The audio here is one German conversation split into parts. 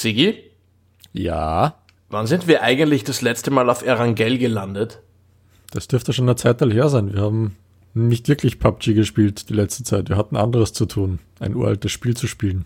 Sigi? Ja. Wann sind wir eigentlich das letzte Mal auf Erangel gelandet? Das dürfte schon eine Zeit her sein. Wir haben nicht wirklich PUBG gespielt die letzte Zeit. Wir hatten anderes zu tun, ein uraltes Spiel zu spielen.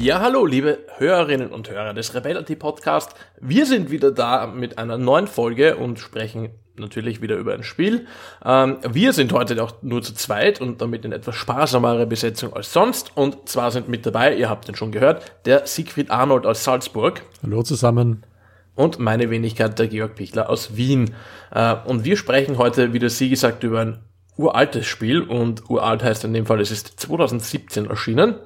Ja, hallo, liebe Hörerinnen und Hörer des Rebellity Podcast. Wir sind wieder da mit einer neuen Folge und sprechen natürlich wieder über ein Spiel. Ähm, wir sind heute auch nur zu zweit und damit in etwas sparsamere Besetzung als sonst. Und zwar sind mit dabei, ihr habt den schon gehört, der Siegfried Arnold aus Salzburg. Hallo zusammen. Und meine Wenigkeit, der Georg Pichler aus Wien. Äh, und wir sprechen heute, wie der Sie gesagt, über ein uraltes Spiel. Und uralt heißt in dem Fall, es ist 2017 erschienen.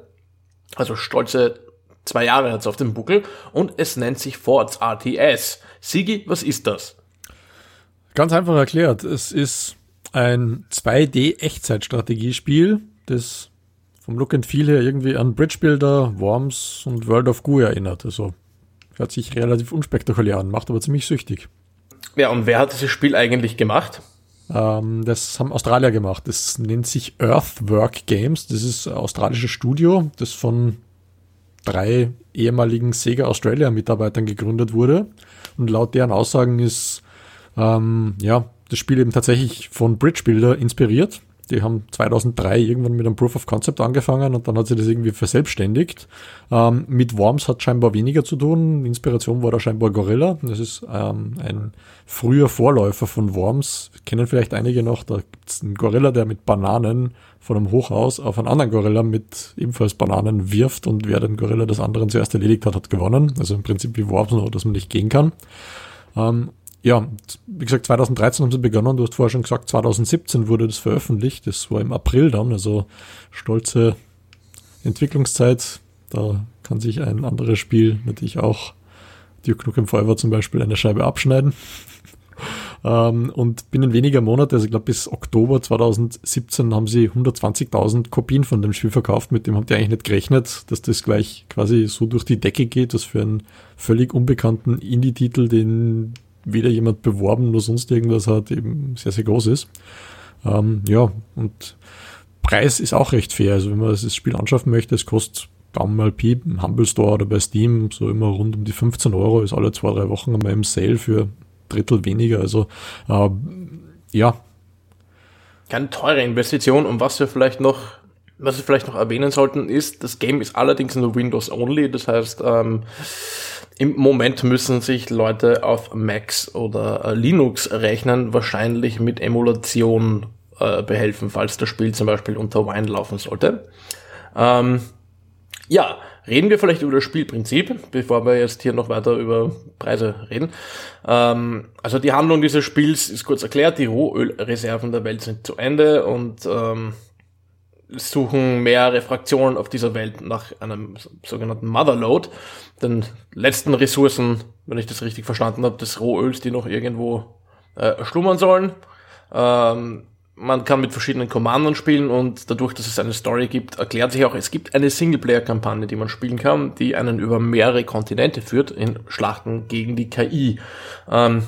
Also stolze zwei Jahre hat es auf dem Buckel und es nennt sich Forts RTS. Sigi, was ist das? Ganz einfach erklärt, es ist ein 2D-Echtzeitstrategiespiel, das vom Look and Feel her irgendwie an Bridge Builder, Worms und World of Goo erinnert. Also hört sich relativ unspektakulär an, macht aber ziemlich süchtig. Ja, und wer hat dieses Spiel eigentlich gemacht? Ähm, das haben Australier gemacht. Das nennt sich Earthwork Games. Das ist ein australisches Studio, das von drei ehemaligen Sega Australia Mitarbeitern gegründet wurde. Und laut deren Aussagen ist ähm, ja das Spiel eben tatsächlich von Bridge Builder inspiriert. Die haben 2003 irgendwann mit einem Proof of Concept angefangen und dann hat sie das irgendwie verselbstständigt. Ähm, mit Worms hat scheinbar weniger zu tun. Inspiration war da scheinbar Gorilla. Das ist ähm, ein früher Vorläufer von Worms. Kennen vielleicht einige noch. Da gibt's einen Gorilla, der mit Bananen von einem Hochhaus auf einen anderen Gorilla mit ebenfalls Bananen wirft und wer den Gorilla des anderen zuerst erledigt hat, hat gewonnen. Also im Prinzip wie Worms nur, dass man nicht gehen kann. Ähm, ja, wie gesagt, 2013 haben sie begonnen. Du hast vorher schon gesagt, 2017 wurde das veröffentlicht. Das war im April dann, also stolze Entwicklungszeit. Da kann sich ein anderes Spiel natürlich auch, Duke Nukem Forever zum Beispiel, eine Scheibe abschneiden. ähm, und binnen weniger Monate, also ich glaube bis Oktober 2017, haben sie 120.000 Kopien von dem Spiel verkauft. Mit dem habt ihr eigentlich nicht gerechnet, dass das gleich quasi so durch die Decke geht, was für einen völlig unbekannten Indie-Titel, den weder jemand beworben noch sonst irgendwas hat, eben sehr, sehr groß ist. Ähm, ja, und Preis ist auch recht fair. Also wenn man das Spiel anschaffen möchte, es kostet Daumen mal Pi im Humble Store oder bei Steam so immer rund um die 15 Euro, ist alle zwei, drei Wochen einmal im Sale für Drittel weniger. Also äh, ja. Keine teure Investition und was wir vielleicht noch was wir vielleicht noch erwähnen sollten, ist, das Game ist allerdings nur Windows only. Das heißt, ähm, im Moment müssen sich Leute auf Macs oder äh, Linux rechnen, wahrscheinlich mit Emulation äh, behelfen, falls das Spiel zum Beispiel unter Wine laufen sollte. Ähm, ja, reden wir vielleicht über das Spielprinzip, bevor wir jetzt hier noch weiter über Preise reden. Ähm, also die Handlung dieses Spiels ist kurz erklärt, die Rohölreserven der Welt sind zu Ende und ähm, suchen mehrere Fraktionen auf dieser Welt nach einem sogenannten Motherload, den letzten Ressourcen, wenn ich das richtig verstanden habe, des Rohöls, die noch irgendwo äh, schlummern sollen. Ähm, man kann mit verschiedenen Commandern spielen und dadurch, dass es eine Story gibt, erklärt sich auch, es gibt eine Singleplayer-Kampagne, die man spielen kann, die einen über mehrere Kontinente führt in Schlachten gegen die KI. Ähm,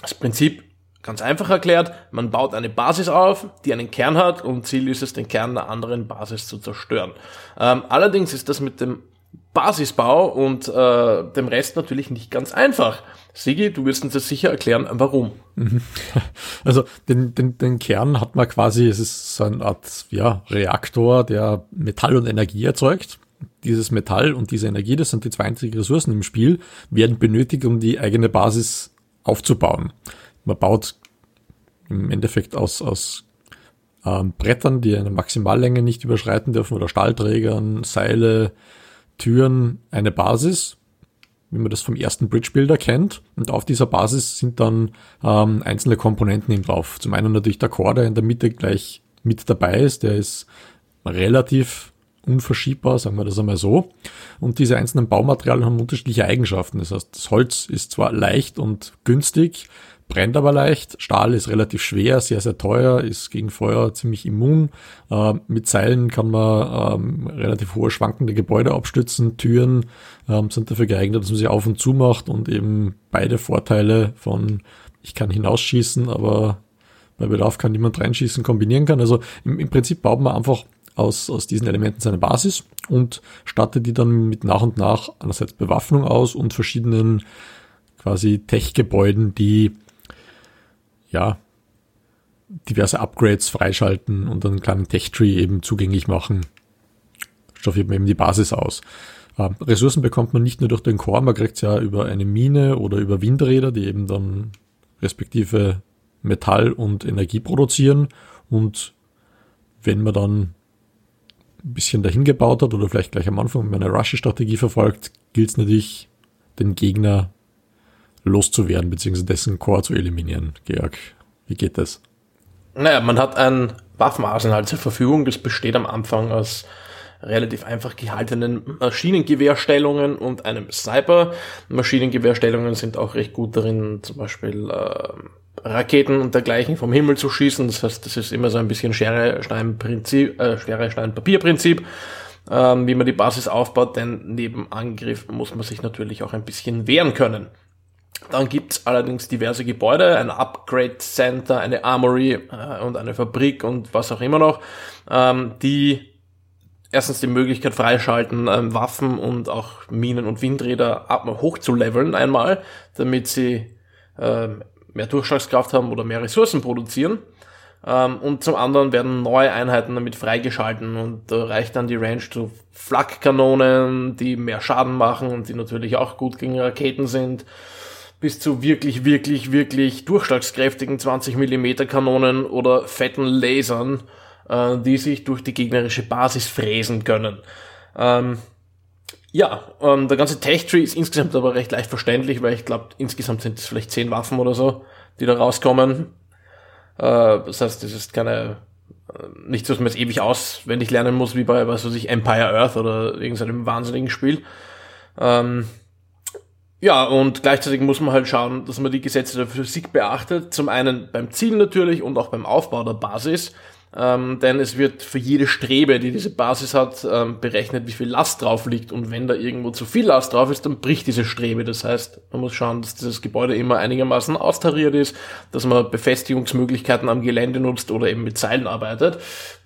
das Prinzip Ganz einfach erklärt, man baut eine Basis auf, die einen Kern hat und Ziel ist es, den Kern einer anderen Basis zu zerstören. Ähm, allerdings ist das mit dem Basisbau und äh, dem Rest natürlich nicht ganz einfach. Sigi, du wirst uns das sicher erklären, warum. Mhm. Also den, den, den Kern hat man quasi, es ist so eine Art ja, Reaktor, der Metall und Energie erzeugt. Dieses Metall und diese Energie, das sind die zwei einzigen Ressourcen im Spiel, werden benötigt, um die eigene Basis aufzubauen. Man baut im Endeffekt aus, aus ähm, Brettern, die eine Maximallänge nicht überschreiten dürfen, oder Stahlträgern, Seile, Türen, eine Basis, wie man das vom ersten Bridge Builder kennt. Und auf dieser Basis sind dann ähm, einzelne Komponenten eben drauf. Zum einen natürlich der Core, der in der Mitte gleich mit dabei ist. Der ist relativ unverschiebbar, sagen wir das einmal so. Und diese einzelnen Baumaterialien haben unterschiedliche Eigenschaften. Das heißt, das Holz ist zwar leicht und günstig, brennt aber leicht. Stahl ist relativ schwer, sehr, sehr teuer, ist gegen Feuer ziemlich immun. Äh, mit Seilen kann man ähm, relativ hohe schwankende Gebäude abstützen. Türen ähm, sind dafür geeignet, dass man sie auf und zu macht und eben beide Vorteile von ich kann hinausschießen, aber bei Bedarf kann niemand reinschießen, kombinieren kann. Also im, im Prinzip baut man einfach aus, aus diesen Elementen seine Basis und stattet die dann mit nach und nach einerseits Bewaffnung aus und verschiedenen quasi Tech-Gebäuden, die ja diverse Upgrades freischalten und einen kleinen Tech-Tree eben zugänglich machen. Staffiert man eben die Basis aus. Äh, Ressourcen bekommt man nicht nur durch den Core, man kriegt es ja über eine Mine oder über Windräder, die eben dann respektive Metall und Energie produzieren. Und wenn man dann ein bisschen dahin gebaut hat oder vielleicht gleich am Anfang eine Rush-Strategie verfolgt, gilt es natürlich, den Gegner loszuwerden, beziehungsweise dessen Core zu eliminieren. Georg, wie geht das? Naja, man hat ein Waffenarsenal zur Verfügung, das besteht am Anfang aus relativ einfach gehaltenen Maschinengewehrstellungen und einem Sniper. Maschinengewehrstellungen sind auch recht gut darin, zum Beispiel äh, Raketen und dergleichen vom Himmel zu schießen. Das heißt, das ist immer so ein bisschen Schere-Stein-Prinzip, äh, Schere-Stein-Papier-Prinzip, ähm, wie man die Basis aufbaut, denn neben Angriff muss man sich natürlich auch ein bisschen wehren können. Dann gibt's allerdings diverse Gebäude, ein Upgrade Center, eine Armory äh, und eine Fabrik und was auch immer noch, ähm, die erstens die Möglichkeit freischalten, ähm, Waffen und auch Minen und Windräder ab, hoch zu leveln einmal, damit sie ähm, mehr Durchschlagskraft haben oder mehr Ressourcen produzieren. Ähm, und zum anderen werden neue Einheiten damit freigeschalten und da reicht dann die Range zu Flakkanonen, die mehr Schaden machen und die natürlich auch gut gegen Raketen sind, bis zu wirklich, wirklich, wirklich durchschlagskräftigen 20 mm Kanonen oder fetten Lasern, äh, die sich durch die gegnerische Basis fräsen können. Ähm, ja, ähm, der ganze Tech-Tree ist insgesamt aber recht leicht verständlich, weil ich glaube, insgesamt sind es vielleicht zehn Waffen oder so, die da rauskommen. Äh, das heißt, es ist keine, äh, nicht so, dass man es ewig auswendig lernen muss, wie bei, was weiß ich, Empire Earth oder irgendeinem wahnsinnigen Spiel. Ähm, ja, und gleichzeitig muss man halt schauen, dass man die Gesetze der Physik beachtet. Zum einen beim Ziel natürlich und auch beim Aufbau der Basis ähm, denn es wird für jede Strebe, die diese Basis hat, ähm, berechnet, wie viel Last drauf liegt. Und wenn da irgendwo zu viel Last drauf ist, dann bricht diese Strebe. Das heißt, man muss schauen, dass dieses Gebäude immer einigermaßen austariert ist, dass man Befestigungsmöglichkeiten am Gelände nutzt oder eben mit Seilen arbeitet.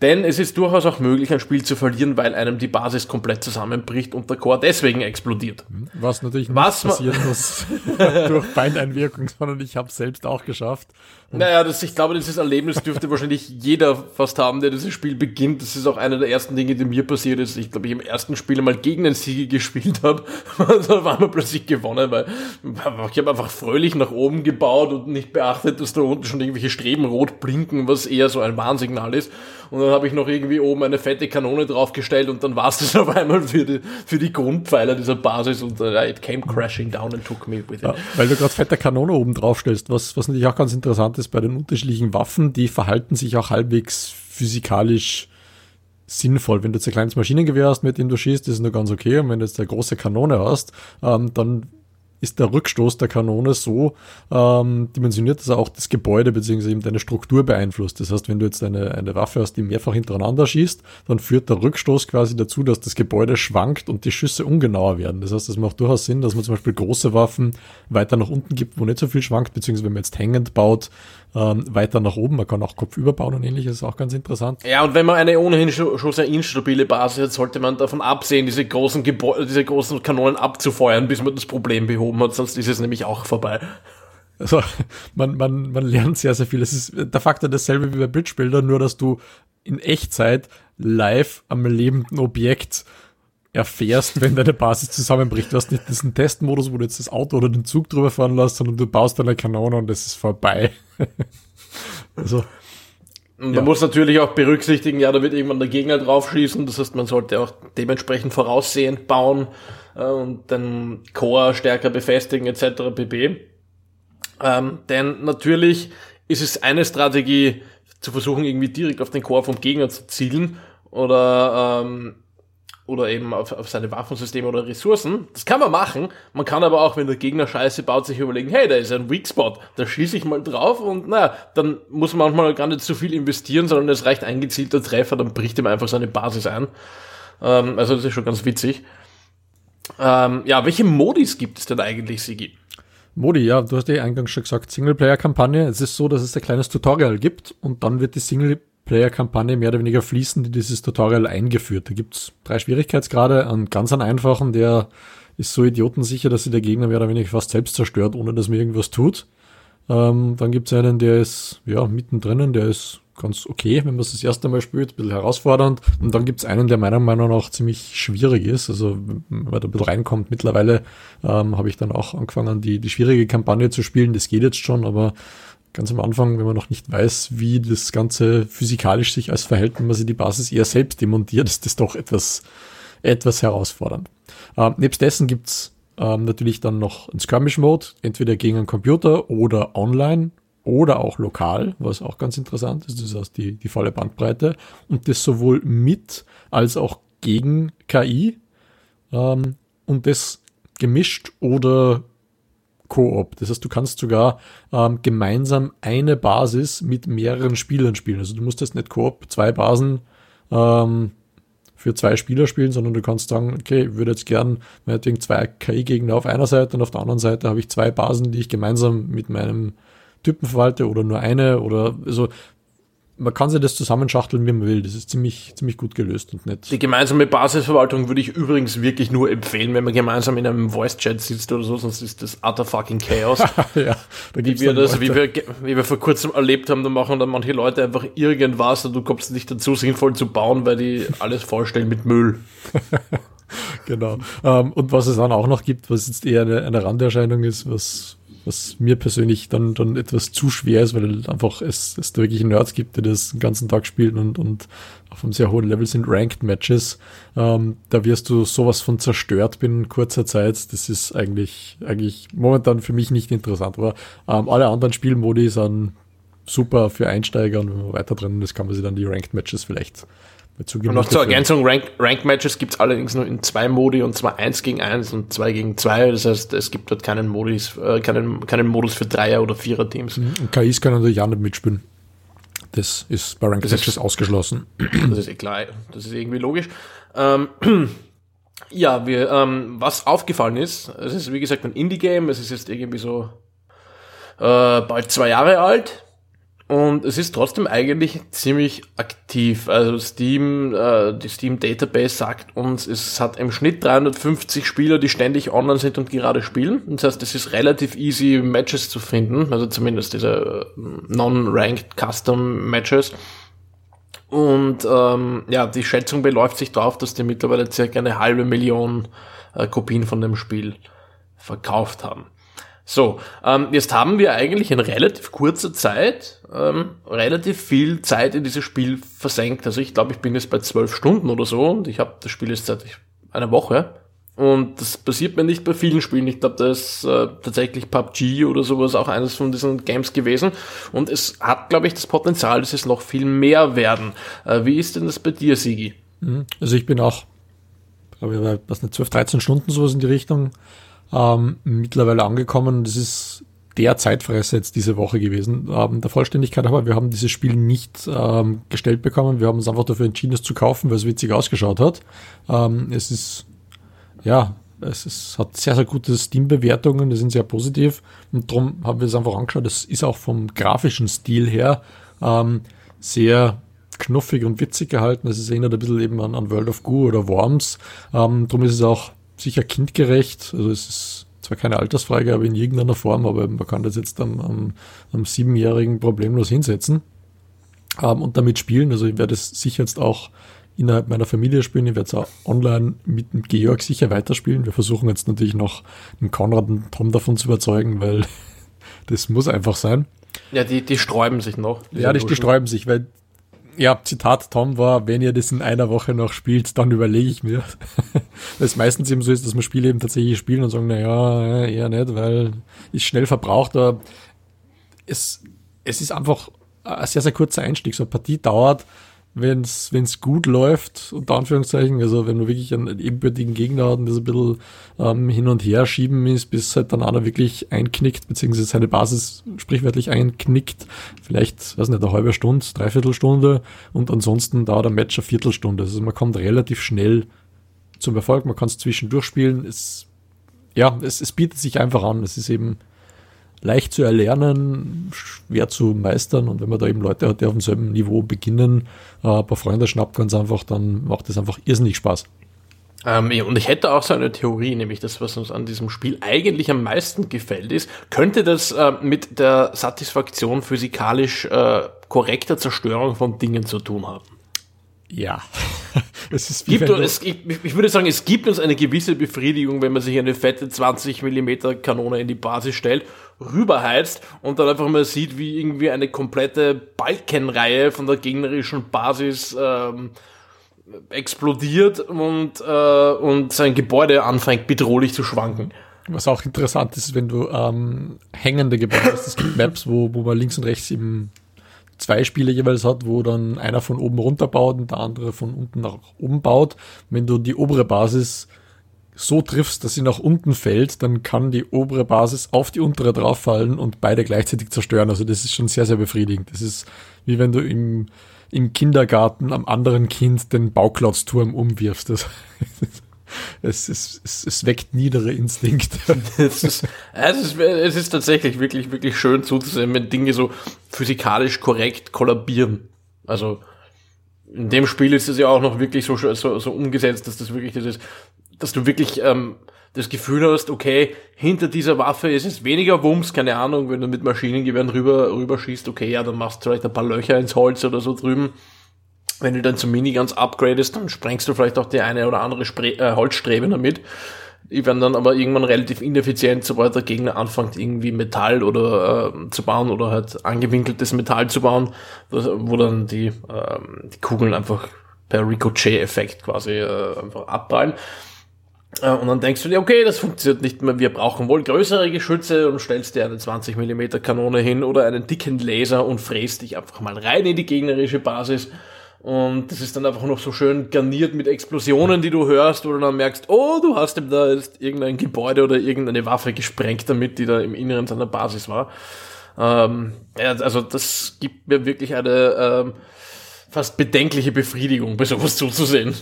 Denn es ist durchaus auch möglich, ein Spiel zu verlieren, weil einem die Basis komplett zusammenbricht und der Core deswegen explodiert. Was natürlich nicht Was passieren muss durch Feindeinwirkung, sondern ich habe selbst auch geschafft. Naja, das, ich glaube, dieses Erlebnis dürfte wahrscheinlich jeder fast haben, der dieses Spiel beginnt. Das ist auch einer der ersten Dinge, die mir passiert ist. Ich glaube, ich im ersten Spiel mal gegen den Sieger gespielt habe. da war man plötzlich gewonnen, weil ich habe einfach fröhlich nach oben gebaut und nicht beachtet, dass da unten schon irgendwelche Streben rot blinken, was eher so ein Warnsignal ist. Und dann habe ich noch irgendwie oben eine fette Kanone draufgestellt und dann war es das auf einmal für die, für die Grundpfeiler dieser Basis und uh, it came crashing down and took me with it. Ja, weil du gerade fette Kanone oben draufstellst, was, was natürlich auch ganz interessant ist bei den unterschiedlichen Waffen, die verhalten sich auch halbwegs physikalisch sinnvoll. Wenn du jetzt ein kleines Maschinengewehr hast, mit dem du schießt, ist es nur ganz okay. Und wenn du jetzt eine große Kanone hast, ähm, dann ist der Rückstoß der Kanone so ähm, dimensioniert, dass er auch das Gebäude bzw. eben deine Struktur beeinflusst. Das heißt, wenn du jetzt eine, eine Waffe hast, die mehrfach hintereinander schießt, dann führt der Rückstoß quasi dazu, dass das Gebäude schwankt und die Schüsse ungenauer werden. Das heißt, das macht durchaus Sinn, dass man zum Beispiel große Waffen weiter nach unten gibt, wo nicht so viel schwankt, beziehungsweise wenn man jetzt hängend baut, ähm, weiter nach oben. Man kann auch kopfüber bauen und ähnliches, ist auch ganz interessant. Ja, und wenn man eine ohnehin schon, sehr instabile Basis hat, sollte man davon absehen, diese großen Gebäude, diese großen Kanonen abzufeuern, bis man das Problem behoben hat, sonst ist es nämlich auch vorbei. Also man, man, man lernt sehr, sehr viel. Es ist der Faktor dasselbe wie bei Bridge Builder, nur dass du in Echtzeit live am lebenden Objekt erfährst, wenn deine Basis zusammenbricht. Du hast nicht diesen Testmodus, wo du jetzt das Auto oder den Zug drüber fahren lässt, sondern du baust eine Kanone und es ist vorbei. also. Man ja. muss natürlich auch berücksichtigen, ja, da wird irgendwann der Gegner draufschießen. Das heißt, man sollte auch dementsprechend voraussehend bauen äh, und den Core stärker befestigen etc. pp. Ähm, denn natürlich ist es eine Strategie, zu versuchen, irgendwie direkt auf den Core vom Gegner zu zielen oder ähm, oder eben auf, auf seine Waffensysteme oder Ressourcen. Das kann man machen. Man kann aber auch, wenn der Gegner Scheiße baut, sich überlegen, hey, da ist ein Weak Spot, da schieße ich mal drauf und naja, dann muss man manchmal gar nicht zu viel investieren, sondern es reicht ein gezielter Treffer, dann bricht ihm einfach seine Basis ein. Ähm, also das ist schon ganz witzig. Ähm, ja, welche Modis gibt es denn eigentlich, Sigi? Modi, ja, du hast ja eingangs schon gesagt, Singleplayer-Kampagne. Es ist so, dass es ein kleines Tutorial gibt und dann wird die Singleplayer-Kampagne mehr oder weniger fließend in dieses Tutorial eingeführt. Da gibt's drei Schwierigkeitsgrade. Einen ganz einen einfachen, der ist so idiotensicher, dass sich der Gegner mehr oder weniger fast selbst zerstört, ohne dass man irgendwas tut. Ähm, dann gibt's einen, der ist ja mittendrin, der ist ganz okay, wenn man es das erste Mal spielt, ein bisschen herausfordernd. Und dann gibt's einen, der meiner Meinung nach ziemlich schwierig ist. Also wenn man da ein bisschen reinkommt, mittlerweile ähm, habe ich dann auch angefangen, die, die schwierige Kampagne zu spielen. Das geht jetzt schon, aber ganz am Anfang, wenn man noch nicht weiß, wie das Ganze physikalisch sich als verhält, wenn man sich die Basis eher selbst demontiert, ist das doch etwas, etwas herausfordernd. Ähm, nebst dessen gibt's ähm, natürlich dann noch ein Skirmish-Mode, entweder gegen einen Computer oder online oder auch lokal, was auch ganz interessant ist. Das heißt, die, die volle Bandbreite und das sowohl mit als auch gegen KI ähm, und das gemischt oder Koop. Das heißt, du kannst sogar ähm, gemeinsam eine Basis mit mehreren Spielern spielen. Also du musst jetzt nicht Koop zwei Basen ähm, für zwei Spieler spielen, sondern du kannst sagen, okay, ich würde jetzt gern meinetwegen zwei KI-Gegner auf einer Seite und auf der anderen Seite habe ich zwei Basen, die ich gemeinsam mit meinem Typen verwalte oder nur eine oder so. Man kann sich das zusammenschachteln, wie man will. Das ist ziemlich, ziemlich gut gelöst und nett. Die gemeinsame Basisverwaltung würde ich übrigens wirklich nur empfehlen, wenn man gemeinsam in einem Voice-Chat sitzt oder so, sonst ist das utter fucking Chaos. ja, wie wir das, wie wir, wie wir vor kurzem erlebt haben, da machen dann manche Leute einfach irgendwas und du kommst nicht dazu, sinnvoll zu bauen, weil die alles vollstellen mit Müll. genau. Ähm, und was es dann auch noch gibt, was jetzt eher eine, eine Randerscheinung ist, was, was mir persönlich dann, dann etwas zu schwer ist, weil einfach es, es da wirklich Nerds gibt, die das den ganzen Tag spielen und, und auf einem sehr hohen Level sind Ranked Matches. Ähm, da wirst du sowas von zerstört binnen kurzer Zeit. Das ist eigentlich, eigentlich momentan für mich nicht interessant. Aber ähm, alle anderen Spielmodi sind super für Einsteiger und wenn man weiter drin ist, kann man sich dann die Ranked Matches vielleicht und noch zur Ergänzung, Rank, Rank Matches gibt es allerdings nur in zwei Modi und zwar eins gegen eins und zwei gegen zwei. Das heißt, es gibt dort keinen Modus, äh, keinen, keinen Modus für Dreier- oder Vierer-Teams. Mhm. Und KIs können natürlich auch nicht mitspielen. Das ist bei Rank das Matches ist, ausgeschlossen. Das ist eh klar, das ist irgendwie logisch. Ähm, ja, wir, ähm, was aufgefallen ist, es ist wie gesagt ein Indie-Game, es ist jetzt irgendwie so äh, bald zwei Jahre alt und es ist trotzdem eigentlich ziemlich aktiv. Also Steam, äh, die Steam Database sagt uns, es hat im Schnitt 350 Spieler, die ständig online sind und gerade spielen. Das heißt, es ist relativ easy, Matches zu finden. Also zumindest diese äh, non-ranked Custom Matches. Und ähm, ja, die Schätzung beläuft sich darauf, dass die mittlerweile circa eine halbe Million äh, Kopien von dem Spiel verkauft haben. So, ähm, jetzt haben wir eigentlich in relativ kurzer Zeit ähm, relativ viel Zeit in dieses Spiel versenkt. Also ich glaube, ich bin jetzt bei zwölf Stunden oder so und ich habe das Spiel jetzt seit einer Woche. Und das passiert mir nicht bei vielen Spielen. Ich glaube, da ist äh, tatsächlich PUBG oder sowas auch eines von diesen Games gewesen. Und es hat, glaube ich, das Potenzial, dass es noch viel mehr werden. Äh, wie ist denn das bei dir, Sigi? Mhm. Also ich bin auch, glaube ich, bei was nicht, 12, 13 Stunden sowas in die Richtung ähm, mittlerweile angekommen. Das ist der Zeitfresser jetzt diese Woche gewesen. Ähm, der Vollständigkeit aber, wir haben dieses Spiel nicht ähm, gestellt bekommen. Wir haben uns einfach dafür entschieden, es zu kaufen, weil es witzig ausgeschaut hat. Ähm, es ist, ja, es ist, hat sehr, sehr gute Steam-Bewertungen, die sind sehr positiv und darum haben wir es einfach angeschaut. Es ist auch vom grafischen Stil her ähm, sehr knuffig und witzig gehalten. Es erinnert ein bisschen eben an, an World of Goo oder Worms. Ähm, darum ist es auch sicher kindgerecht. Also es ist zwar keine Altersfreigabe in irgendeiner Form, aber man kann das jetzt am, am, am Siebenjährigen problemlos hinsetzen ähm, und damit spielen. Also ich werde es sicher jetzt auch innerhalb meiner Familie spielen. Ich werde es auch online mit dem Georg sicher weiterspielen. Wir versuchen jetzt natürlich noch den Konrad und Tom davon zu überzeugen, weil das muss einfach sein. Ja, die, die sträuben sich noch. Ja, die, die sträuben sich, weil ja, Zitat Tom war, wenn ihr das in einer Woche noch spielt, dann überlege ich mir. weil es meistens eben so ist, dass man Spiele eben tatsächlich spielen und sagen, na ja, eher nicht, weil ist schnell verbraucht, aber es, es ist einfach ein sehr, sehr kurzer Einstieg. So eine Partie dauert wenn es gut läuft, unter Anführungszeichen, also wenn man wirklich einen ebenbürtigen Gegner hat und das ein bisschen ähm, hin und her schieben ist, bis halt dann einer wirklich einknickt, beziehungsweise seine Basis sprichwörtlich einknickt, vielleicht, weiß nicht, eine halbe Stunde, dreiviertel Stunde und ansonsten dauert ein Match eine Viertelstunde. Also man kommt relativ schnell zum Erfolg, man kann es zwischendurch spielen. Es, ja, es, es bietet sich einfach an. Es ist eben leicht zu erlernen, schwer zu meistern und wenn man da eben Leute hat, die auf demselben Niveau beginnen, äh, ein paar Freunde schnappt ganz einfach, dann macht das einfach irrsinnig Spaß. Ähm, ja, und ich hätte auch so eine Theorie, nämlich das, was uns an diesem Spiel eigentlich am meisten gefällt, ist, könnte das äh, mit der Satisfaktion physikalisch äh, korrekter Zerstörung von Dingen zu tun haben? Ja. es ist gibt es, ich, ich, würde sagen, es gibt uns eine gewisse Befriedigung, wenn man sich eine fette 20 mm Kanone in die Basis stellt, rüberheizt und dann einfach mal sieht, wie irgendwie eine komplette Balkenreihe von der gegnerischen Basis ähm, explodiert und, äh, und sein Gebäude anfängt bedrohlich zu schwanken. Was auch interessant ist, wenn du ähm, hängende Gebäude hast, es gibt Maps, wo, wo man links und rechts eben zwei Spiele jeweils hat, wo dann einer von oben runter baut und der andere von unten nach oben baut. Wenn du die obere Basis so triffst, dass sie nach unten fällt, dann kann die obere Basis auf die untere drauffallen und beide gleichzeitig zerstören. Also das ist schon sehr, sehr befriedigend. Das ist wie wenn du im, im Kindergarten am anderen Kind den Bauklotzturm umwirfst. Das, es, es, es, es weckt niedere Instinkte. es, ist, es, ist, es ist tatsächlich wirklich, wirklich schön zuzusehen, wenn Dinge so physikalisch korrekt kollabieren. Also in dem Spiel ist es ja auch noch wirklich so, so, so umgesetzt, dass das wirklich das ist, dass du wirklich ähm, das Gefühl hast, okay, hinter dieser Waffe ist es weniger Wumms, keine Ahnung, wenn du mit Maschinengewehren rüber, rüber schießt, okay, ja, dann machst du vielleicht ein paar Löcher ins Holz oder so drüben wenn du dann zum Miniguns upgradest, dann sprengst du vielleicht auch die eine oder andere Spre äh, Holzstrebe damit. Die werden dann aber irgendwann relativ ineffizient, sobald der Gegner anfängt, irgendwie Metall oder äh, zu bauen oder halt angewinkeltes Metall zu bauen, wo dann die, äh, die Kugeln einfach per Ricochet-Effekt quasi äh, einfach abprallen. Äh, und dann denkst du dir, okay, das funktioniert nicht mehr, wir brauchen wohl größere Geschütze und stellst dir eine 20 mm Kanone hin oder einen dicken Laser und fräst dich einfach mal rein in die gegnerische Basis und das ist dann einfach noch so schön garniert mit Explosionen, die du hörst, wo du dann merkst, oh, du hast ihm da jetzt irgendein Gebäude oder irgendeine Waffe gesprengt damit, die da im Inneren seiner Basis war. Ähm, also das gibt mir wirklich eine ähm, fast bedenkliche Befriedigung, bei sowas zuzusehen.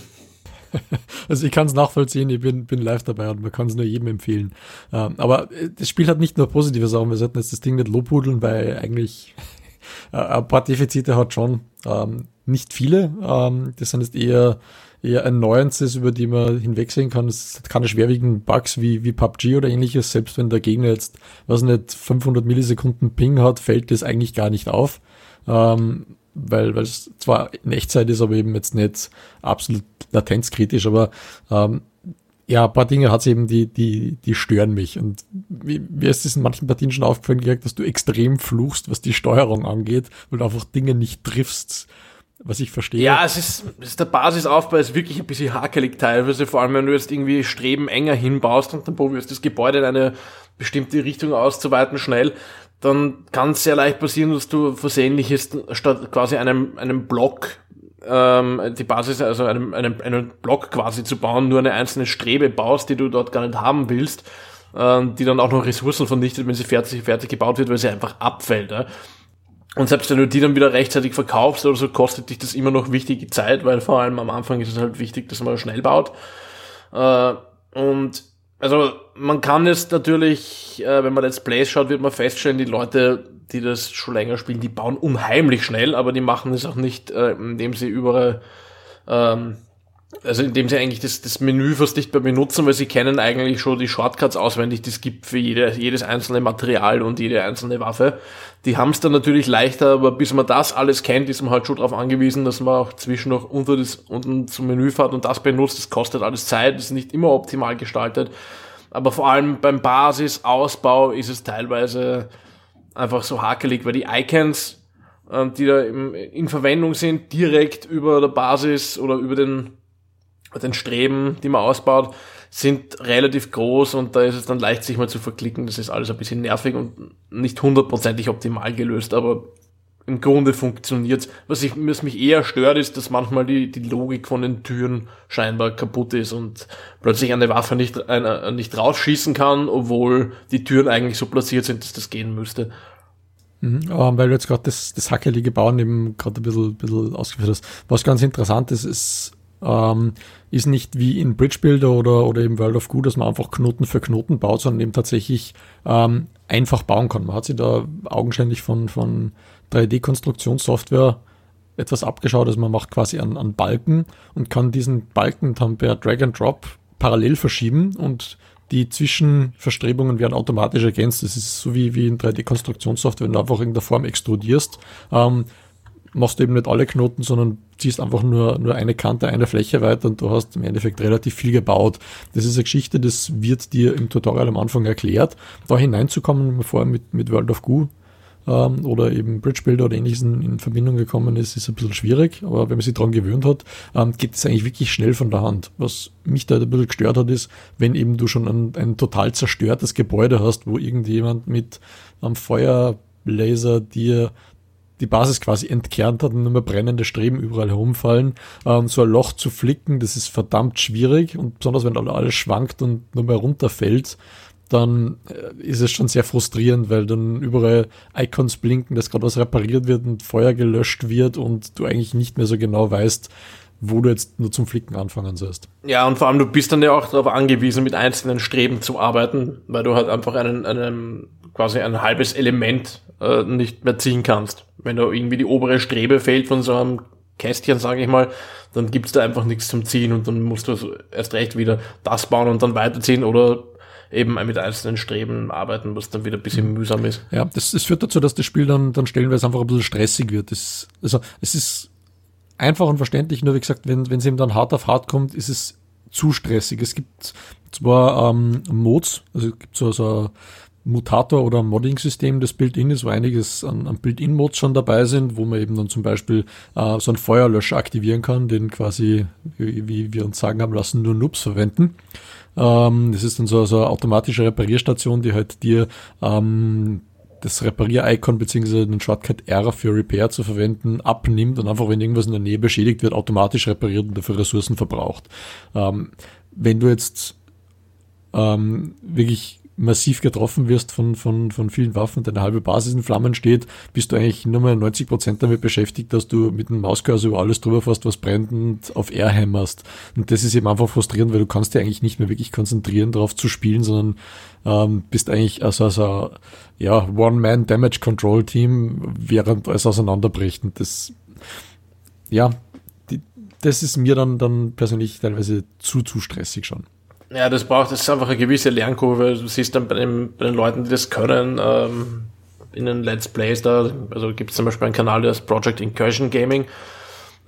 Also ich kann es nachvollziehen, ich bin, bin live dabei und man kann es nur jedem empfehlen. Ähm, aber äh, das Spiel hat nicht nur positive Sachen, wir sollten jetzt das Ding nicht lobhudeln, weil eigentlich äh, ein paar Defizite hat schon. Ähm, nicht viele. Ähm, das sind jetzt eher, eher Annoyances, über die man hinwegsehen kann. Es hat keine schwerwiegenden Bugs wie, wie PUBG oder ähnliches. Selbst wenn der Gegner jetzt, was nicht, 500 Millisekunden Ping hat, fällt das eigentlich gar nicht auf. Weil, weil es zwar in Echtzeit ist, aber eben jetzt nicht absolut latenzkritisch, aber ähm, ja, ein paar Dinge hat's eben, die, die, die stören mich. Und wie, mir ist es in manchen Partien schon aufgefallen, dass du extrem fluchst, was die Steuerung angeht, weil du einfach Dinge nicht triffst was ich verstehe. Ja, es ist, es ist der Basisaufbau ist wirklich ein bisschen hakelig teilweise, vor allem wenn du jetzt irgendwie Streben enger hinbaust und dann probierst das Gebäude in eine bestimmte Richtung auszuweiten schnell, dann kann es sehr leicht passieren, dass du versehentlich ist, statt quasi einem, einem Block ähm, die Basis, also einem, einem, einen Block quasi zu bauen, nur eine einzelne Strebe baust, die du dort gar nicht haben willst, ähm, die dann auch noch Ressourcen vernichtet, wenn sie fertig, fertig gebaut wird, weil sie einfach abfällt. Ja? Und selbst wenn du die dann wieder rechtzeitig verkaufst oder so, kostet dich das immer noch wichtige Zeit, weil vor allem am Anfang ist es halt wichtig, dass man schnell baut. Äh, und also man kann es natürlich, äh, wenn man Let's Plays schaut, wird man feststellen, die Leute, die das schon länger spielen, die bauen unheimlich schnell, aber die machen es auch nicht, äh, indem sie überall ähm, also indem sie eigentlich das, das Menü fast nicht mehr benutzen, weil sie kennen eigentlich schon die Shortcuts auswendig, die es gibt für jede, jedes einzelne Material und jede einzelne Waffe. Die haben es dann natürlich leichter, aber bis man das alles kennt, ist man halt schon darauf angewiesen, dass man auch zwischen noch unter das, unten zum Menü fährt und das benutzt. Das kostet alles Zeit, ist nicht immer optimal gestaltet. Aber vor allem beim Basisausbau ist es teilweise einfach so hakelig, weil die Icons, ähm, die da in Verwendung sind, direkt über der Basis oder über den den Streben, die man ausbaut, sind relativ groß und da ist es dann leicht, sich mal zu verklicken. Das ist alles ein bisschen nervig und nicht hundertprozentig optimal gelöst, aber im Grunde funktioniert. Was, ich, was mich eher stört, ist, dass manchmal die, die Logik von den Türen scheinbar kaputt ist und plötzlich eine Waffe nicht, eine, nicht rausschießen kann, obwohl die Türen eigentlich so platziert sind, dass das gehen müsste. Mhm, weil du jetzt gerade das, das hackelige Bauen eben gerade ein bisschen, bisschen ausgeführt hast. Was ganz interessant ist, ist, ähm, ist nicht wie in Bridge Builder oder, oder eben World of Goo, dass man einfach Knoten für Knoten baut, sondern eben tatsächlich ähm, einfach bauen kann. Man hat sich da augenscheinlich von, von 3D-Konstruktionssoftware etwas abgeschaut. Also man macht quasi einen, einen Balken und kann diesen Balken dann per Drag and Drop parallel verschieben und die Zwischenverstrebungen werden automatisch ergänzt. Das ist so wie, wie in 3D-Konstruktionssoftware, wenn du einfach in der Form extrudierst, ähm, machst du eben nicht alle Knoten, sondern ziehst einfach nur, nur eine Kante, eine Fläche weiter und du hast im Endeffekt relativ viel gebaut. Das ist eine Geschichte, das wird dir im Tutorial am Anfang erklärt. Da hineinzukommen, vorher mit, mit World of Goo ähm, oder eben Bridge Builder oder ähnliches in, in, Verbindung gekommen ist, ist ein bisschen schwierig. Aber wenn man sich daran gewöhnt hat, ähm, geht es eigentlich wirklich schnell von der Hand. Was mich da ein bisschen gestört hat, ist, wenn eben du schon ein, ein total zerstörtes Gebäude hast, wo irgendjemand mit einem Feuerlaser dir die Basis quasi entkernt hat und nur mehr brennende Streben überall herumfallen. Ähm, so ein Loch zu flicken, das ist verdammt schwierig und besonders wenn alles schwankt und nur mehr runterfällt, dann äh, ist es schon sehr frustrierend, weil dann überall Icons blinken, dass gerade was repariert wird und Feuer gelöscht wird und du eigentlich nicht mehr so genau weißt, wo du jetzt nur zum Flicken anfangen sollst. Ja, und vor allem du bist dann ja auch darauf angewiesen, mit einzelnen Streben zu arbeiten, weil du halt einfach einen, einen quasi ein halbes Element äh, nicht mehr ziehen kannst. Wenn da irgendwie die obere Strebe fehlt von so einem Kästchen, sage ich mal, dann gibt's da einfach nichts zum Ziehen und dann musst du erst recht wieder das bauen und dann weiterziehen oder eben mit einzelnen Streben arbeiten, was dann wieder ein bisschen mühsam ist. Ja, das, das führt dazu, dass das Spiel dann, dann stellenweise einfach ein bisschen stressig wird. Das, also es ist einfach und verständlich, nur wie gesagt, wenn wenn es eben dann hart auf hart kommt, ist es zu stressig. Es gibt zwar ähm, Mods, also es gibt so, so Mutator oder Modding-System, das Build-In ist, wo einiges an, an Build-In-Mods schon dabei sind, wo man eben dann zum Beispiel äh, so einen Feuerlöscher aktivieren kann, den quasi, wie, wie wir uns sagen haben lassen, nur Noobs verwenden. Ähm, das ist dann so, so eine automatische Reparierstation, die halt dir ähm, das Reparier-Icon beziehungsweise den Shortcut R für Repair zu verwenden abnimmt und einfach, wenn irgendwas in der Nähe beschädigt wird, automatisch repariert und dafür Ressourcen verbraucht. Ähm, wenn du jetzt ähm, wirklich massiv getroffen wirst von, von, von vielen Waffen, deine halbe Basis in Flammen steht, bist du eigentlich nur mal 90 Prozent damit beschäftigt, dass du mit dem Mauscursor über alles drüber fährst, was brennt und auf R hämmerst. Und das ist eben einfach frustrierend, weil du kannst dir eigentlich nicht mehr wirklich konzentrieren, darauf zu spielen, sondern ähm, bist eigentlich also, also ja, One-Man-Damage-Control-Team, während alles auseinanderbricht. Und das, ja, die, das ist mir dann, dann persönlich teilweise zu, zu stressig schon. Ja, das braucht, das ist einfach eine gewisse Lernkurve. Du siehst dann bei, dem, bei den Leuten, die das können, ähm, in den Let's Plays da, also gibt es zum Beispiel einen Kanal, der ist Project Incursion Gaming,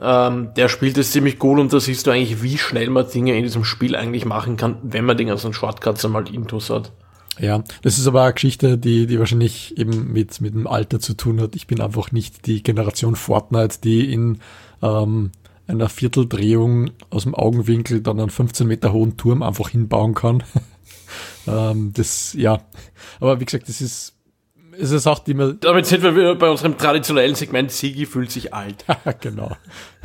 ähm, der spielt es ziemlich gut und da siehst du eigentlich, wie schnell man Dinge in diesem Spiel eigentlich machen kann, wenn man den ganzen Shortcuts einmal intus hat. Ja, das ist aber eine Geschichte, die, die wahrscheinlich eben mit, mit dem Alter zu tun hat. Ich bin einfach nicht die Generation Fortnite, die in ähm, einer Vierteldrehung aus dem Augenwinkel dann einen 15 Meter hohen Turm einfach hinbauen kann. ähm, das, ja. Aber wie gesagt, das ist, es ist auch die man. Damit sind wir wieder bei unserem traditionellen Segment, Sigi fühlt sich alt. genau.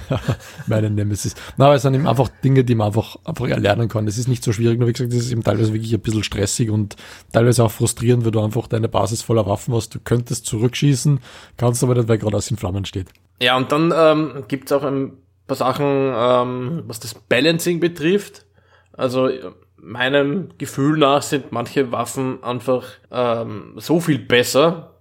Meine Nemesis. Na, aber es sind eben einfach Dinge, die man einfach, einfach erlernen kann. Es ist nicht so schwierig, nur wie gesagt, es ist eben teilweise wirklich ein bisschen stressig und teilweise auch frustrierend, weil du einfach deine Basis voller Waffen hast. Du könntest zurückschießen, kannst aber nicht, weil gerade aus in Flammen steht. Ja, und dann ähm, gibt es auch ein paar Sachen, ähm, was das Balancing betrifft. Also meinem Gefühl nach sind manche Waffen einfach ähm, so viel besser,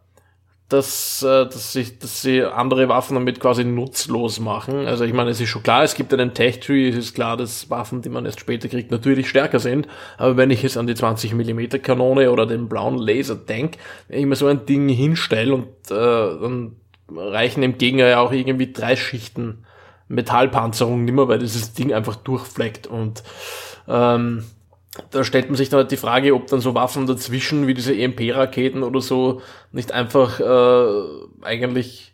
dass, äh, dass, sich, dass sie andere Waffen damit quasi nutzlos machen. Also ich meine, es ist schon klar, es gibt einen Tech-Tree, es ist klar, dass Waffen, die man erst später kriegt, natürlich stärker sind. Aber wenn ich jetzt an die 20 mm Kanone oder den blauen Laser denke, wenn ich mir so ein Ding hinstelle und äh, dann reichen dem Gegner ja auch irgendwie drei Schichten Metallpanzerung nimmer, weil dieses Ding einfach durchfleckt. Und ähm, da stellt man sich dann halt die Frage, ob dann so Waffen dazwischen wie diese EMP-Raketen oder so nicht einfach äh, eigentlich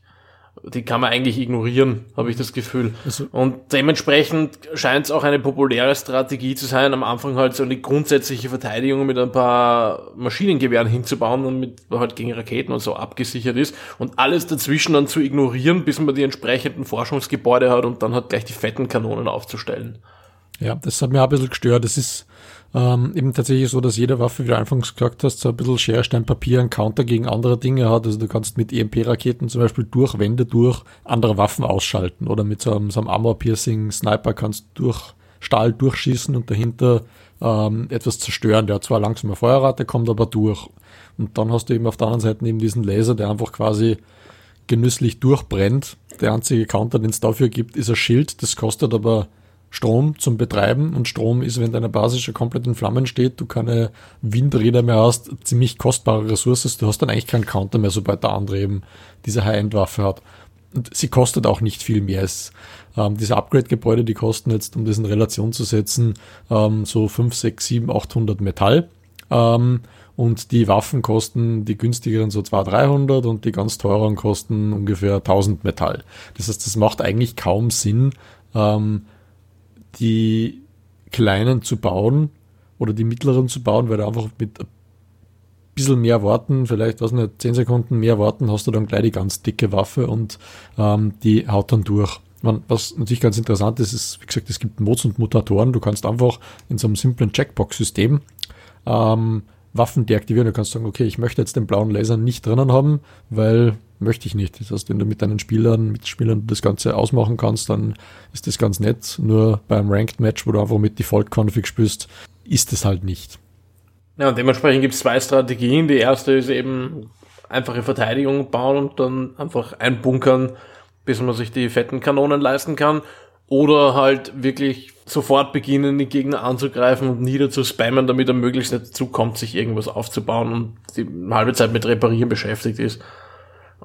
die kann man eigentlich ignorieren, habe ich das Gefühl. Also, und dementsprechend scheint es auch eine populäre Strategie zu sein, am Anfang halt so eine grundsätzliche Verteidigung mit ein paar Maschinengewehren hinzubauen, damit man halt gegen Raketen und so abgesichert ist und alles dazwischen dann zu ignorieren, bis man die entsprechenden Forschungsgebäude hat und dann halt gleich die fetten Kanonen aufzustellen. Ja, das hat mir auch ein bisschen gestört. Das ist ähm, eben tatsächlich so, dass jede Waffe, wie du anfangs gesagt hast, so ein bisschen Schere, Stein, Papier, ein Counter gegen andere Dinge hat. Also du kannst mit EMP-Raketen zum Beispiel durch Wände durch andere Waffen ausschalten oder mit so einem, so einem Armor-Piercing-Sniper kannst du durch Stahl durchschießen und dahinter ähm, etwas zerstören. Der hat zwar langsame Feuerrate, kommt aber durch. Und dann hast du eben auf der anderen Seite eben diesen Laser, der einfach quasi genüsslich durchbrennt. Der einzige Counter, den es dafür gibt, ist ein Schild. Das kostet aber Strom zum Betreiben und Strom ist, wenn deine Basis schon komplett in Flammen steht, du keine Windräder mehr hast, ziemlich kostbare Ressource, du hast dann eigentlich keinen Counter mehr, sobald der andere eben diese High-End-Waffe hat. Und sie kostet auch nicht viel mehr. Es, ähm, diese Upgrade-Gebäude, die kosten jetzt, um das in Relation zu setzen, ähm, so 5, 6, 7, 800 Metall. Ähm, und die Waffen kosten, die günstigeren so 200, 300 und die ganz teuren kosten ungefähr 1000 Metall. Das heißt, das macht eigentlich kaum Sinn, ähm, die kleinen zu bauen oder die mittleren zu bauen, weil du einfach mit ein bisschen mehr warten, vielleicht, was nicht, 10 Sekunden mehr warten, hast du dann gleich die ganz dicke Waffe und ähm, die haut dann durch. Was natürlich ganz interessant ist, ist, wie gesagt, es gibt Mods und Mutatoren. Du kannst einfach in so einem simplen Checkbox-System ähm, Waffen deaktivieren. Du kannst sagen, okay, ich möchte jetzt den blauen Laser nicht drinnen haben, weil möchte ich nicht. Das heißt, wenn du mit deinen Spielern, Mitspielern das Ganze ausmachen kannst, dann ist das ganz nett. Nur beim Ranked Match, wo du einfach mit Default Config spielst, ist es halt nicht. Ja, und dementsprechend gibt es zwei Strategien. Die erste ist eben einfache Verteidigung bauen und dann einfach einbunkern, bis man sich die fetten Kanonen leisten kann. Oder halt wirklich sofort beginnen, die Gegner anzugreifen und niederzuspammen, damit er möglichst nicht dazu kommt, sich irgendwas aufzubauen und die halbe Zeit mit Reparieren beschäftigt ist.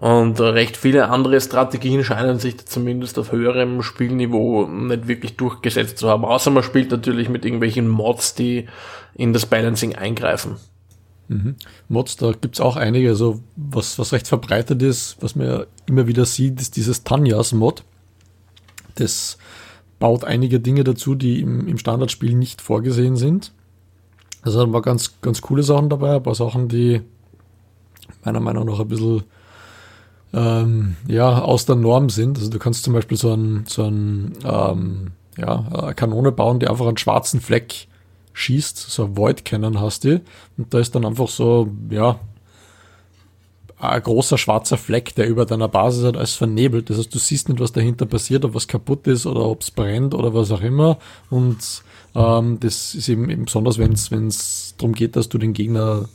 Und recht viele andere Strategien scheinen sich zumindest auf höherem Spielniveau nicht wirklich durchgesetzt zu haben. Außer man spielt natürlich mit irgendwelchen Mods, die in das Balancing eingreifen. Mhm. Mods, da gibt's auch einige. Also was, was recht verbreitet ist, was man ja immer wieder sieht, ist dieses Tanjas-Mod. Das baut einige Dinge dazu, die im, im Standardspiel nicht vorgesehen sind. Also da waren ganz, ganz coole Sachen dabei, ein paar Sachen, die meiner Meinung nach ein bisschen ähm, ja, aus der Norm sind. Also du kannst zum Beispiel so ein, so ein ähm, ja, eine Kanone bauen, die einfach einen schwarzen Fleck schießt, so ein Void Cannon hast du, und da ist dann einfach so, ja, ein großer schwarzer Fleck, der über deiner Basis hat, als vernebelt. Das heißt, du siehst nicht, was dahinter passiert, ob was kaputt ist oder ob es brennt oder was auch immer. Und ähm, das ist eben, eben besonders, wenn es darum geht, dass du den Gegner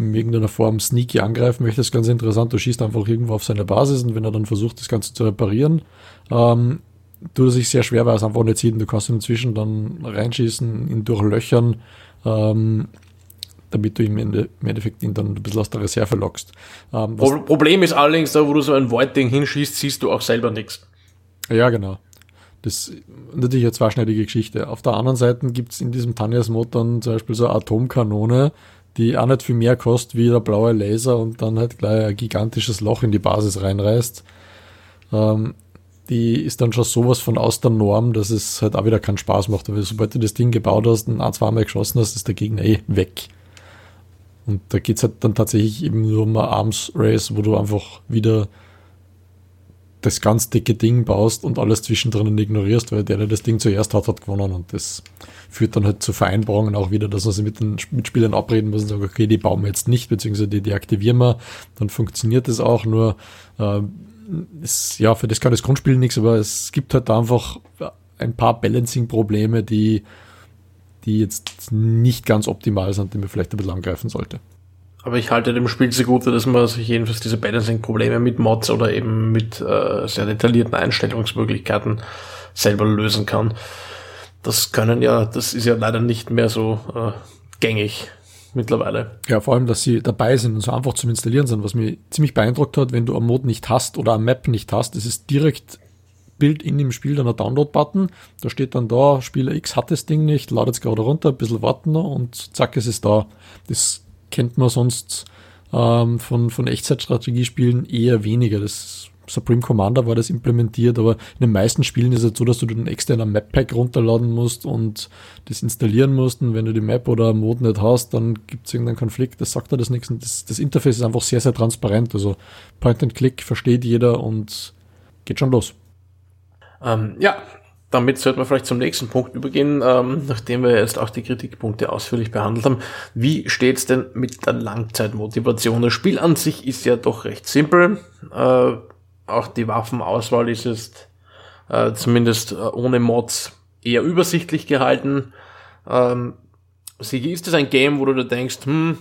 in irgendeiner Form sneaky angreifen möchte, ist ganz interessant. Du schießt einfach irgendwo auf seine Basis und wenn er dann versucht, das Ganze zu reparieren, ähm, tut er sich sehr schwer, weil er es einfach nicht sieht. Und du kannst ihn inzwischen dann reinschießen, ihn durchlöchern, ähm, damit du ihm im Endeffekt ihn dann ein bisschen aus der Reserve lockst. Ähm, Problem ist allerdings, da wo du so ein Void-Ding hinschießt, siehst du auch selber nichts. Ja, genau. Das ist natürlich eine zweischneidige Geschichte. Auf der anderen Seite gibt es in diesem Tanyas-Mod dann zum Beispiel so eine Atomkanone, die auch nicht viel mehr kostet wie der blaue Laser und dann halt gleich ein gigantisches Loch in die Basis reinreißt. Ähm, die ist dann schon sowas von aus der Norm, dass es halt auch wieder keinen Spaß macht. Aber sobald du das Ding gebaut hast und ein, zweimal geschossen hast, ist der Gegner eh weg. Und da geht's halt dann tatsächlich eben nur um ein Arms Race, wo du einfach wieder das ganz dicke Ding baust und alles zwischendrin ignorierst, weil der, der das Ding zuerst hat, hat gewonnen. Und das führt dann halt zu Vereinbarungen auch wieder, dass man sich mit den Mitspielern abreden muss und sagen, okay, die bauen wir jetzt nicht, beziehungsweise die deaktivieren wir. Dann funktioniert das auch, nur äh, ist, ja, für das kann das Grundspiel nichts, aber es gibt halt einfach ein paar Balancing-Probleme, die, die jetzt nicht ganz optimal sind, die man vielleicht ein bisschen angreifen sollte. Aber ich halte dem Spiel zugute, dass man sich jedenfalls diese Balancing-Probleme mit Mods oder eben mit äh, sehr detaillierten Einstellungsmöglichkeiten selber lösen kann. Das können ja, das ist ja leider nicht mehr so äh, gängig mittlerweile. Ja, vor allem, dass sie dabei sind und so einfach zum Installieren sind, was mich ziemlich beeindruckt hat, wenn du am Mod nicht hast oder am Map nicht hast, das ist direkt Bild in dem Spiel dann ein Download-Button. Da steht dann da, Spieler X hat das Ding nicht, ladet es gerade runter, ein bisschen warten und zack, es ist da. Das kennt man sonst ähm, von, von Echtzeitstrategiespielen eher weniger. Das Supreme Commander war das implementiert, aber in den meisten Spielen ist es so, dass du den externen Map-Pack runterladen musst und das installieren musst. Und wenn du die Map oder Mode nicht hast, dann gibt es irgendeinen Konflikt, das sagt dir das nichts. Das, das Interface ist einfach sehr, sehr transparent. Also Point and Click versteht jeder und geht schon los. Ähm, ja, damit sollten wir vielleicht zum nächsten Punkt übergehen, ähm, nachdem wir jetzt auch die Kritikpunkte ausführlich behandelt haben. Wie steht's denn mit der Langzeitmotivation? Das Spiel an sich ist ja doch recht simpel. Äh, auch die Waffenauswahl ist jetzt äh, zumindest äh, ohne Mods eher übersichtlich gehalten. Ähm, Sigi, ist das ein Game, wo du dir denkst, hm,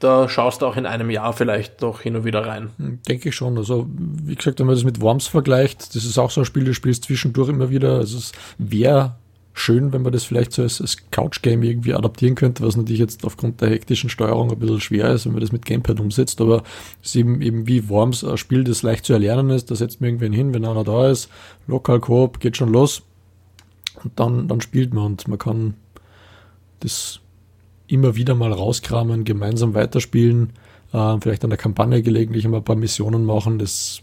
da schaust du auch in einem Jahr vielleicht noch hin und wieder rein. Hm, denke ich schon. Also, wie gesagt, wenn man das mit Worms vergleicht, das ist auch so ein Spiel, du spielst zwischendurch immer wieder. Also, es wäre schön, wenn man das vielleicht so als, als Couch-Game irgendwie adaptieren könnte, was natürlich jetzt aufgrund der hektischen Steuerung ein bisschen schwer ist, wenn man das mit Gamepad umsetzt. Aber es ist eben, eben wie Worms ein Spiel, das leicht zu erlernen ist. Da setzt man irgendwen hin, wenn einer da ist. Lokal Coop geht schon los. Und dann, dann spielt man und man kann das immer wieder mal rauskramen, gemeinsam weiterspielen, äh, vielleicht an der Kampagne gelegentlich mal ein paar Missionen machen. Das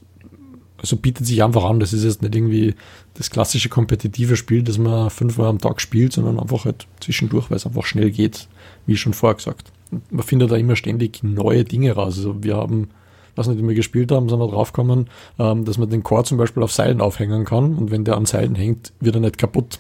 also bietet sich einfach an. Das ist jetzt nicht irgendwie das klassische kompetitive Spiel, das man fünfmal am Tag spielt, sondern einfach halt zwischendurch, weil es einfach schnell geht, wie schon vorher gesagt. Man findet da immer ständig neue Dinge raus. Also wir haben, was nicht, wir gespielt haben, sind wir draufgekommen, ähm, dass man den Core zum Beispiel auf Seilen aufhängen kann und wenn der an Seilen hängt, wird er nicht kaputt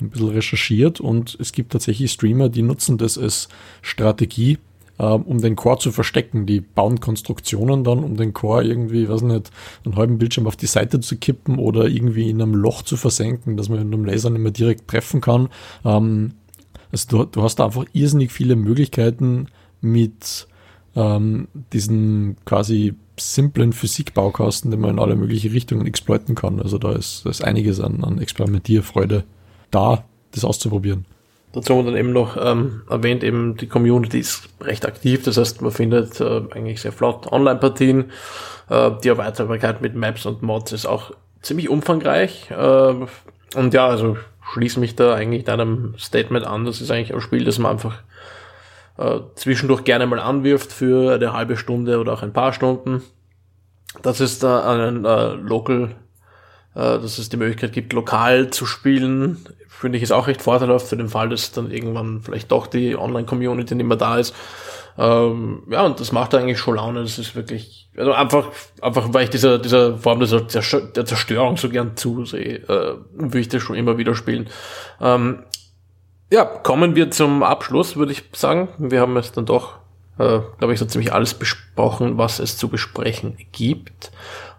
ein bisschen recherchiert und es gibt tatsächlich Streamer, die nutzen das als Strategie, äh, um den Core zu verstecken. Die bauen Konstruktionen dann, um den Core irgendwie, weiß nicht, einen halben Bildschirm auf die Seite zu kippen oder irgendwie in einem Loch zu versenken, dass man mit einem Laser nicht mehr direkt treffen kann. Ähm, also du, du hast da einfach irrsinnig viele Möglichkeiten mit ähm, diesen quasi simplen Physikbaukasten, den man in alle möglichen Richtungen exploiten kann. Also da ist, da ist einiges an, an Experimentierfreude da, das auszuprobieren. Dazu dann eben noch ähm, erwähnt, eben die Community ist recht aktiv, das heißt, man findet äh, eigentlich sehr flott Online-Partien. Äh, die Erweiterbarkeit mit Maps und Mods ist auch ziemlich umfangreich. Äh, und ja, also schließe mich da eigentlich deinem Statement an. Das ist eigentlich ein Spiel, das man einfach äh, zwischendurch gerne mal anwirft für eine halbe Stunde oder auch ein paar Stunden. Das ist da ein äh, Local äh, dass es die Möglichkeit gibt, lokal zu spielen, finde ich ist auch recht vorteilhaft für den Fall, dass dann irgendwann vielleicht doch die Online-Community nicht mehr da ist. Ähm, ja, und das macht eigentlich schon Laune. Das ist wirklich, also einfach, einfach weil ich dieser, dieser Form der, der Zerstörung so gern zusehe, äh, will ich das schon immer wieder spielen. Ähm, ja, kommen wir zum Abschluss, würde ich sagen. Wir haben es dann doch, äh, glaube ich, so ziemlich alles besprochen, was es zu besprechen gibt.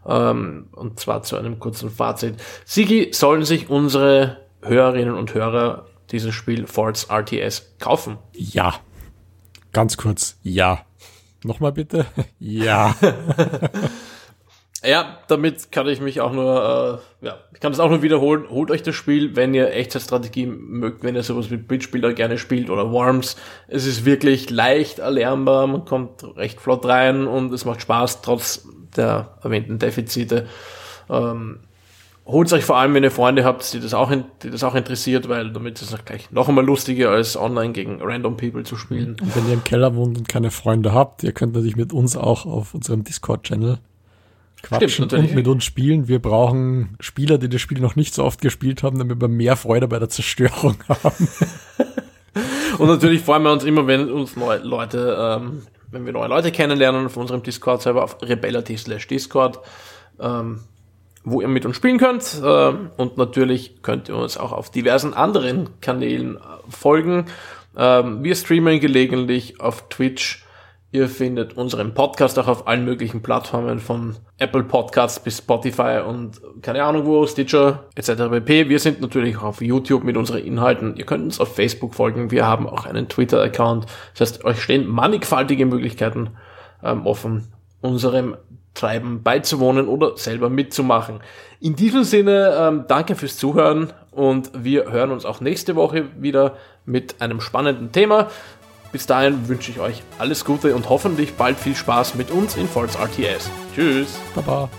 Ähm, und zwar zu einem kurzen Fazit. Sigi, sollen sich unsere Hörerinnen und Hörer dieses Spiel Forts RTS kaufen? Ja. Ganz kurz, ja. Nochmal bitte? ja. ja, damit kann ich mich auch nur, äh, ja, ich kann das auch nur wiederholen. Holt euch das Spiel, wenn ihr Echtzeitstrategie mögt, wenn ihr sowas wie Bridge-Spieler gerne spielt oder Worms. Es ist wirklich leicht erlernbar, man kommt recht flott rein und es macht Spaß, trotz der erwähnten Defizite. Ähm, Holt euch vor allem, wenn ihr Freunde habt, die das auch, die das auch interessiert, weil damit ist es gleich noch einmal lustiger, als online gegen random people zu spielen. Und wenn ihr im Keller wohnt und keine Freunde habt, ihr könnt natürlich mit uns auch auf unserem Discord-Channel quatschen Stimmt, und mit uns spielen. Wir brauchen Spieler, die das Spiel noch nicht so oft gespielt haben, damit wir mehr Freude bei der Zerstörung haben. und natürlich freuen wir uns immer, wenn uns neue Leute ähm, wenn wir neue Leute kennenlernen auf unserem Discord-Server auf rebella.t slash Discord, ähm, wo ihr mit uns spielen könnt. Ähm, und natürlich könnt ihr uns auch auf diversen anderen Kanälen äh, folgen. Ähm, wir streamen gelegentlich auf Twitch Ihr findet unseren Podcast auch auf allen möglichen Plattformen von Apple Podcasts bis Spotify und keine Ahnung wo, Stitcher etc. pp. Wir sind natürlich auch auf YouTube mit unseren Inhalten. Ihr könnt uns auf Facebook folgen. Wir haben auch einen Twitter-Account. Das heißt, euch stehen mannigfaltige Möglichkeiten ähm, offen, unserem Treiben beizuwohnen oder selber mitzumachen. In diesem Sinne, ähm, danke fürs Zuhören und wir hören uns auch nächste Woche wieder mit einem spannenden Thema. Bis dahin wünsche ich euch alles Gute und hoffentlich bald viel Spaß mit uns in Falls RTS. Tschüss. Baba.